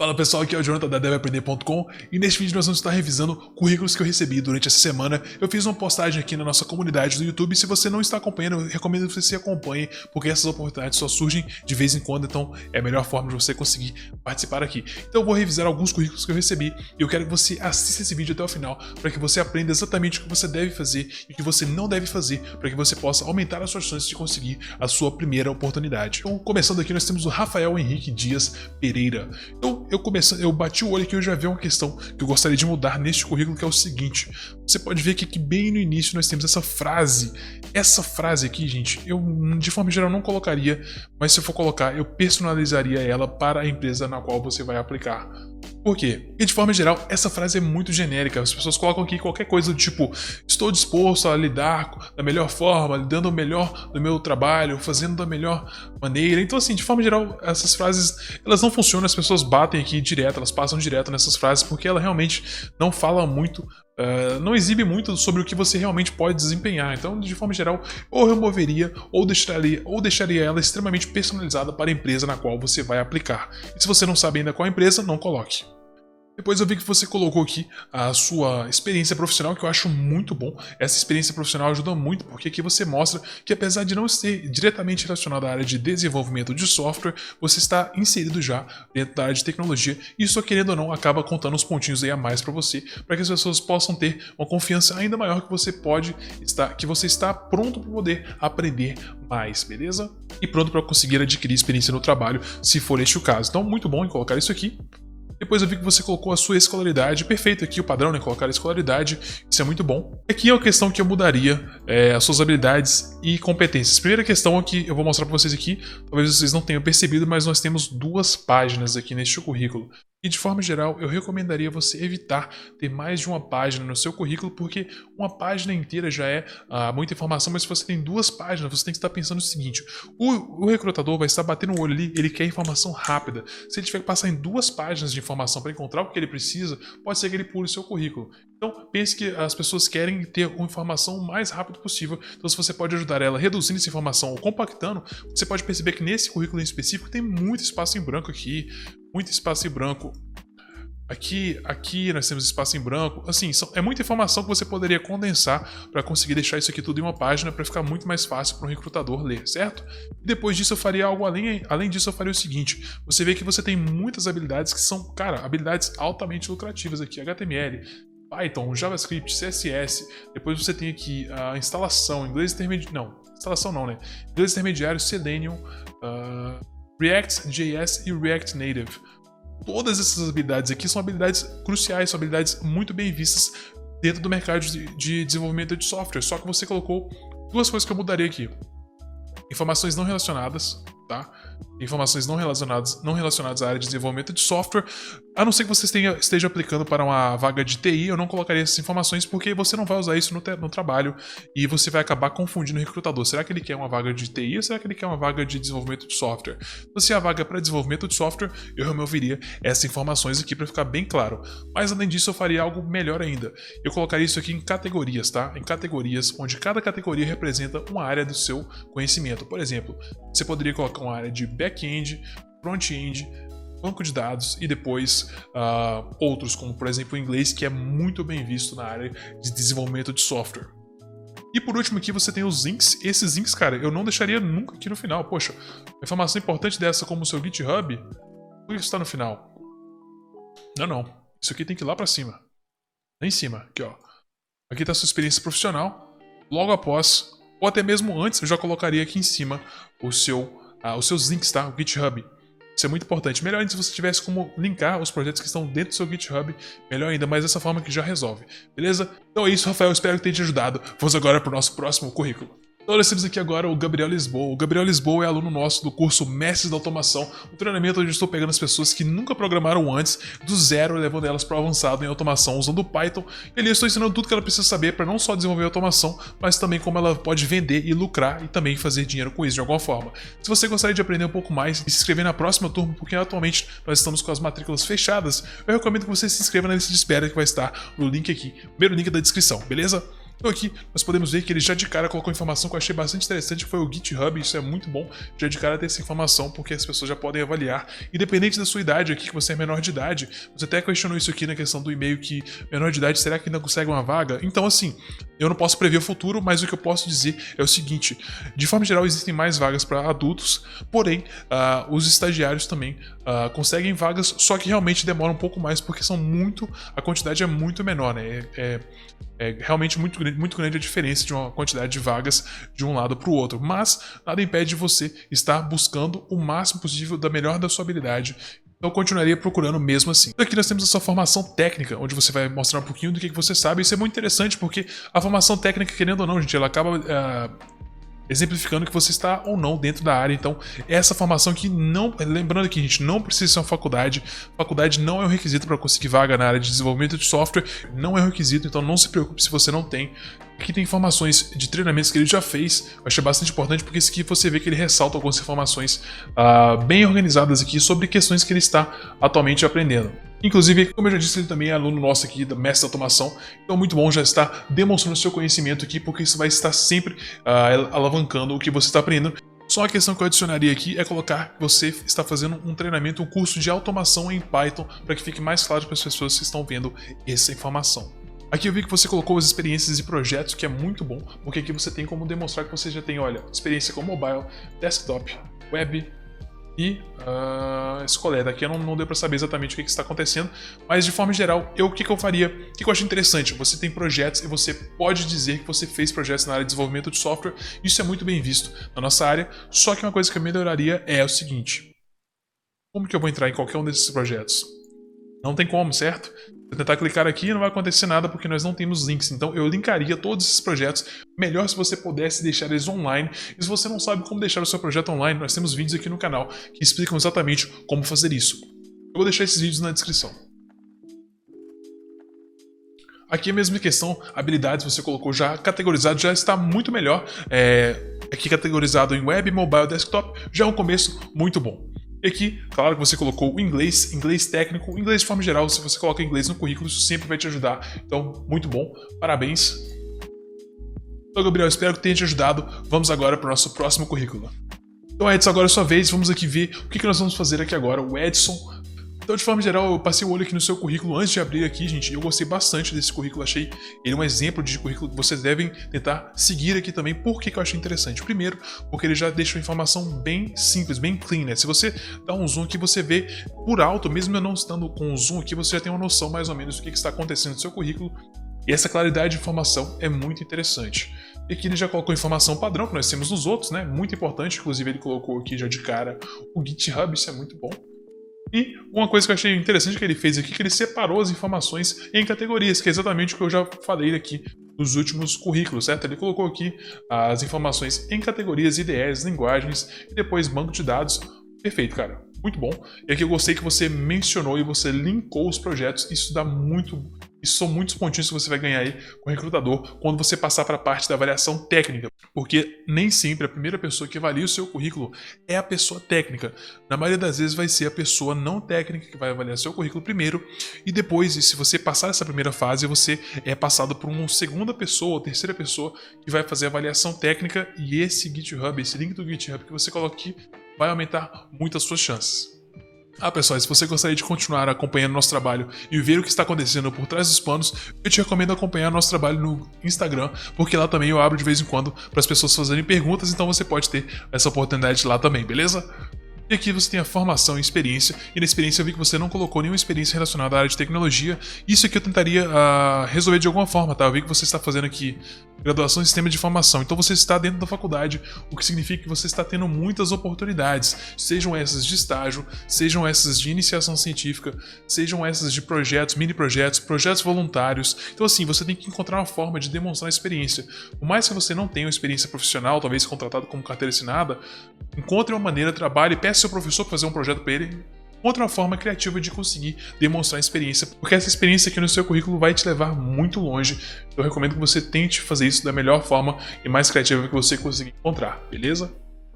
Fala pessoal, aqui é o Jonathan da DevAprender.com e neste vídeo nós vamos estar revisando currículos que eu recebi durante essa semana. Eu fiz uma postagem aqui na nossa comunidade do YouTube. Se você não está acompanhando, eu recomendo que você acompanhe, porque essas oportunidades só surgem de vez em quando, então é a melhor forma de você conseguir participar aqui. Então eu vou revisar alguns currículos que eu recebi e eu quero que você assista esse vídeo até o final para que você aprenda exatamente o que você deve fazer e o que você não deve fazer para que você possa aumentar as suas chances de conseguir a sua primeira oportunidade. Então, começando aqui, nós temos o Rafael Henrique Dias Pereira. Então, eu comecei, eu bati o olho aqui e eu já vi uma questão que eu gostaria de mudar neste currículo, que é o seguinte. Você pode ver que aqui bem no início nós temos essa frase. Essa frase aqui, gente, eu de forma geral não colocaria, mas se eu for colocar, eu personalizaria ela para a empresa na qual você vai aplicar. Por quê? Porque de forma geral, essa frase é muito genérica. As pessoas colocam aqui qualquer coisa do tipo: estou disposto a lidar da melhor forma, dando o melhor do meu trabalho, fazendo da melhor maneira. Então, assim, de forma geral, essas frases elas não funcionam. As pessoas batem aqui direto, elas passam direto nessas frases porque ela realmente não fala muito Uh, não exibe muito sobre o que você realmente pode desempenhar. Então, de forma geral, ou removeria ou deixaria, ou deixaria ela extremamente personalizada para a empresa na qual você vai aplicar. E se você não sabe ainda qual empresa, não coloque. Depois eu vi que você colocou aqui a sua experiência profissional, que eu acho muito bom. Essa experiência profissional ajuda muito, porque aqui você mostra que apesar de não ser diretamente relacionado à área de desenvolvimento de software, você está inserido já dentro da área de tecnologia. E isso, querendo ou não, acaba contando uns pontinhos aí a mais para você, para que as pessoas possam ter uma confiança ainda maior que você pode estar, que você está pronto para poder aprender mais, beleza? E pronto para conseguir adquirir experiência no trabalho, se for este o caso. Então, muito bom em colocar isso aqui. Depois eu vi que você colocou a sua escolaridade. Perfeito aqui o padrão, né? Colocar a escolaridade. Isso é muito bom. Aqui é a questão que eu mudaria é, as suas habilidades e competências. Primeira questão aqui, eu vou mostrar para vocês aqui. Talvez vocês não tenham percebido, mas nós temos duas páginas aqui neste currículo. E de forma geral, eu recomendaria você evitar ter mais de uma página no seu currículo, porque uma página inteira já é ah, muita informação, mas se você tem duas páginas, você tem que estar pensando o seguinte: o, o recrutador vai estar batendo o olho ali, ele quer informação rápida. Se ele tiver que passar em duas páginas de informação para encontrar o que ele precisa, pode ser que ele pule o seu currículo. Então, pense que as pessoas querem ter uma informação o mais rápido possível. Então, se você pode ajudar ela reduzindo essa informação ou compactando, você pode perceber que nesse currículo em específico tem muito espaço em branco aqui, muito espaço em branco. Aqui, aqui nós temos espaço em branco. Assim, são, é muita informação que você poderia condensar para conseguir deixar isso aqui tudo em uma página para ficar muito mais fácil para um recrutador ler, certo? E depois disso eu faria algo além, além disso eu faria o seguinte: você vê que você tem muitas habilidades que são, cara, habilidades altamente lucrativas aqui, HTML, Python, JavaScript, CSS. Depois você tem aqui a instalação, inglês intermediário, não, instalação não, né? Inglês intermediário, Selenium, uh, React.js e React Native. Todas essas habilidades aqui são habilidades cruciais, são habilidades muito bem vistas dentro do mercado de desenvolvimento de software. Só que você colocou duas coisas que eu mudaria aqui: informações não relacionadas, tá? Informações não relacionadas, não relacionadas à área de desenvolvimento de software, a não ser que você esteja, aplicando para uma vaga de TI, eu não colocaria essas informações porque você não vai usar isso no, no, trabalho e você vai acabar confundindo o recrutador. Será que ele quer uma vaga de TI ou será que ele quer uma vaga de desenvolvimento de software? Então, se é a vaga é para desenvolvimento de software, eu removeria essas informações aqui para ficar bem claro. Mas além disso, eu faria algo melhor ainda. Eu colocaria isso aqui em categorias, tá? Em categorias, onde cada categoria representa uma área do seu conhecimento. Por exemplo, você poderia colocar uma área de back-end, front-end, banco de dados e depois uh, outros, como por exemplo o inglês, que é muito bem visto na área de desenvolvimento de software. E por último aqui você tem os links. Esses links, cara, eu não deixaria nunca aqui no final. Poxa, informação importante dessa como o seu GitHub, por que está no final? Não, não. Isso aqui tem que ir lá para cima. Lá em cima, aqui ó. Aqui está sua experiência profissional. Logo após, ou até mesmo antes, eu já colocaria aqui em cima o seu, uh, os seus links, tá? O GitHub. Isso é muito importante. Melhor ainda se você tivesse como linkar os projetos que estão dentro do seu GitHub, melhor ainda, mas dessa forma que já resolve. Beleza? Então é isso, Rafael. Espero que tenha te ajudado. Vamos agora para o nosso próximo currículo. Então nós temos aqui agora o Gabriel Lisboa. O Gabriel Lisboa é aluno nosso do curso Mestres da Automação, um treinamento onde eu estou pegando as pessoas que nunca programaram antes, do zero, levando elas para o avançado em automação usando Python. E ali eu estou ensinando tudo que ela precisa saber para não só desenvolver automação, mas também como ela pode vender e lucrar e também fazer dinheiro com isso de alguma forma. Se você gostaria de aprender um pouco mais e se inscrever na próxima turma, porque atualmente nós estamos com as matrículas fechadas, eu recomendo que você se inscreva na lista de espera que vai estar no link aqui, primeiro link da descrição, beleza? Então aqui nós podemos ver que ele já de cara colocou informação que eu achei bastante interessante, que foi o GitHub, isso é muito bom, já de cara ter essa informação, porque as pessoas já podem avaliar, independente da sua idade aqui, que você é menor de idade, você até questionou isso aqui na questão do e-mail, que menor de idade, será que ainda consegue uma vaga? Então assim, eu não posso prever o futuro, mas o que eu posso dizer é o seguinte, de forma geral existem mais vagas para adultos, porém, uh, os estagiários também uh, conseguem vagas, só que realmente demora um pouco mais, porque são muito, a quantidade é muito menor, né? É, é, é realmente muito grande, muito grande a diferença de uma quantidade de vagas de um lado para o outro. Mas nada impede de você estar buscando o máximo possível da melhor da sua habilidade então continuaria procurando mesmo assim. Aqui nós temos a sua formação técnica, onde você vai mostrar um pouquinho do que, você sabe. Isso é muito interessante porque a formação técnica, querendo ou não, gente, ela acaba uh, exemplificando que você está ou não dentro da área. Então, essa formação que não. Lembrando que a gente não precisa ser uma faculdade. Faculdade não é um requisito para conseguir vaga na área de desenvolvimento de software. Não é um requisito, então não se preocupe se você não tem. Aqui tem informações de treinamentos que ele já fez. Eu achei bastante importante porque isso aqui você vê que ele ressalta algumas informações uh, bem organizadas aqui sobre questões que ele está atualmente aprendendo. Inclusive, como eu já disse, ele também é aluno nosso aqui da Mestre Automação, então muito bom já estar demonstrando seu conhecimento aqui, porque isso vai estar sempre uh, alavancando o que você está aprendendo. Só a questão que eu adicionaria aqui é colocar que você está fazendo um treinamento, um curso de automação em Python, para que fique mais claro para as pessoas que estão vendo essa informação. Aqui eu vi que você colocou as experiências e projetos, que é muito bom, porque aqui você tem como demonstrar que você já tem, olha, experiência com mobile, desktop, web, e uh, escolher. Daqui não, não deu para saber exatamente o que, que, está acontecendo, mas de forma geral, eu, o que, que eu faria? O que, que eu acho interessante? Você tem projetos e você pode dizer que você fez projetos na área de desenvolvimento de software, isso é muito bem visto na nossa área, só que uma coisa que eu melhoraria é o seguinte: como que eu vou entrar em qualquer um desses projetos? Não tem como, certo? Eu tentar clicar aqui, não vai acontecer nada porque nós não temos links. Então eu linkaria todos esses projetos. Melhor se você pudesse deixar eles online. E se você não sabe como deixar o seu projeto online, nós temos vídeos aqui no canal que explicam exatamente como fazer isso. Eu vou deixar esses vídeos na descrição. Aqui a mesma questão, habilidades você colocou já categorizado, já está muito melhor. É, aqui categorizado em web, mobile, desktop, já é um começo muito bom. E aqui, claro que você colocou o inglês, inglês técnico, inglês de forma geral, se você coloca inglês no currículo, isso sempre vai te ajudar. Então, muito bom, parabéns. Então, Gabriel, espero que tenha te ajudado. Vamos agora para o nosso próximo currículo. Então, Edson, agora é sua vez, vamos aqui ver o que nós vamos fazer aqui agora. O Edson então, de forma geral, eu passei o olho aqui no seu currículo antes de abrir aqui, gente. Eu gostei bastante desse currículo, achei ele um exemplo de currículo que vocês devem tentar seguir aqui também. Por que, que eu achei interessante? Primeiro, porque ele já deixa uma informação bem simples, bem clean, né? Se você dá um zoom aqui, você vê por alto, mesmo eu não estando com um zoom aqui, você já tem uma noção mais ou menos do que, que está acontecendo no seu currículo. E essa claridade de informação é muito interessante. E aqui ele já colocou informação padrão que nós temos nos outros, né? Muito importante, inclusive ele colocou aqui já de cara o GitHub, isso é muito bom. E uma coisa que eu achei interessante que ele fez aqui, que ele separou as informações em categorias, que é exatamente o que eu já falei aqui nos últimos currículos, certo? Ele colocou aqui as informações em categorias, IDEs, linguagens e depois banco de dados. Perfeito, cara. Muito bom. E aqui eu gostei que você mencionou e você linkou os projetos. Isso dá muito isso são muitos pontinhos que você vai ganhar aí com o recrutador quando você passar para a parte da avaliação técnica, porque nem sempre a primeira pessoa que avalia o seu currículo é a pessoa técnica. Na maioria das vezes vai ser a pessoa não técnica que vai avaliar seu currículo primeiro e depois, se você passar essa primeira fase, você é passado por uma segunda pessoa ou terceira pessoa que vai fazer a avaliação técnica e esse GitHub, esse link do GitHub que você coloca aqui, vai aumentar muito as suas chances. Ah, pessoal, se você gostaria de continuar acompanhando nosso trabalho e ver o que está acontecendo por trás dos panos, eu te recomendo acompanhar nosso trabalho no Instagram, porque lá também eu abro de vez em quando para as pessoas fazerem perguntas, então você pode ter essa oportunidade lá também, beleza? E aqui você tem a formação e experiência, e na experiência eu vi que você não colocou nenhuma experiência relacionada à área de tecnologia. Isso aqui eu tentaria uh, resolver de alguma forma, tá? Eu vi que você está fazendo aqui graduação em sistema de informação, então você está dentro da faculdade, o que significa que você está tendo muitas oportunidades, sejam essas de estágio, sejam essas de iniciação científica, sejam essas de projetos, mini projetos, projetos voluntários. Então, assim, você tem que encontrar uma forma de demonstrar experiência. Por mais que você não tenha uma experiência profissional, talvez contratado como carteira assinada, encontre uma maneira, trabalhe, peça seu professor para fazer um projeto para ele. Outra forma criativa de conseguir demonstrar experiência, porque essa experiência aqui no seu currículo vai te levar muito longe. Eu recomendo que você tente fazer isso da melhor forma e mais criativa que você conseguir encontrar, beleza?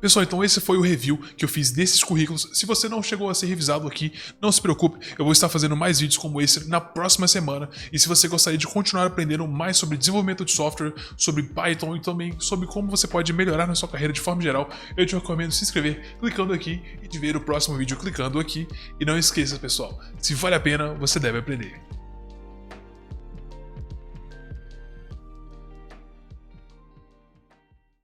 Pessoal, então esse foi o review que eu fiz desses currículos. Se você não chegou a ser revisado aqui, não se preocupe, eu vou estar fazendo mais vídeos como esse na próxima semana. E se você gostaria de continuar aprendendo mais sobre desenvolvimento de software, sobre Python e também sobre como você pode melhorar na sua carreira de forma geral, eu te recomendo se inscrever clicando aqui e de ver o próximo vídeo clicando aqui. E não esqueça, pessoal, se vale a pena, você deve aprender.